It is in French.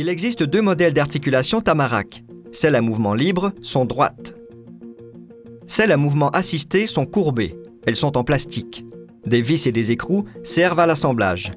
Il existe deux modèles d'articulation Tamarac. Celles à mouvement libre sont droites. Celles à mouvement assisté sont courbées. Elles sont en plastique. Des vis et des écrous servent à l'assemblage.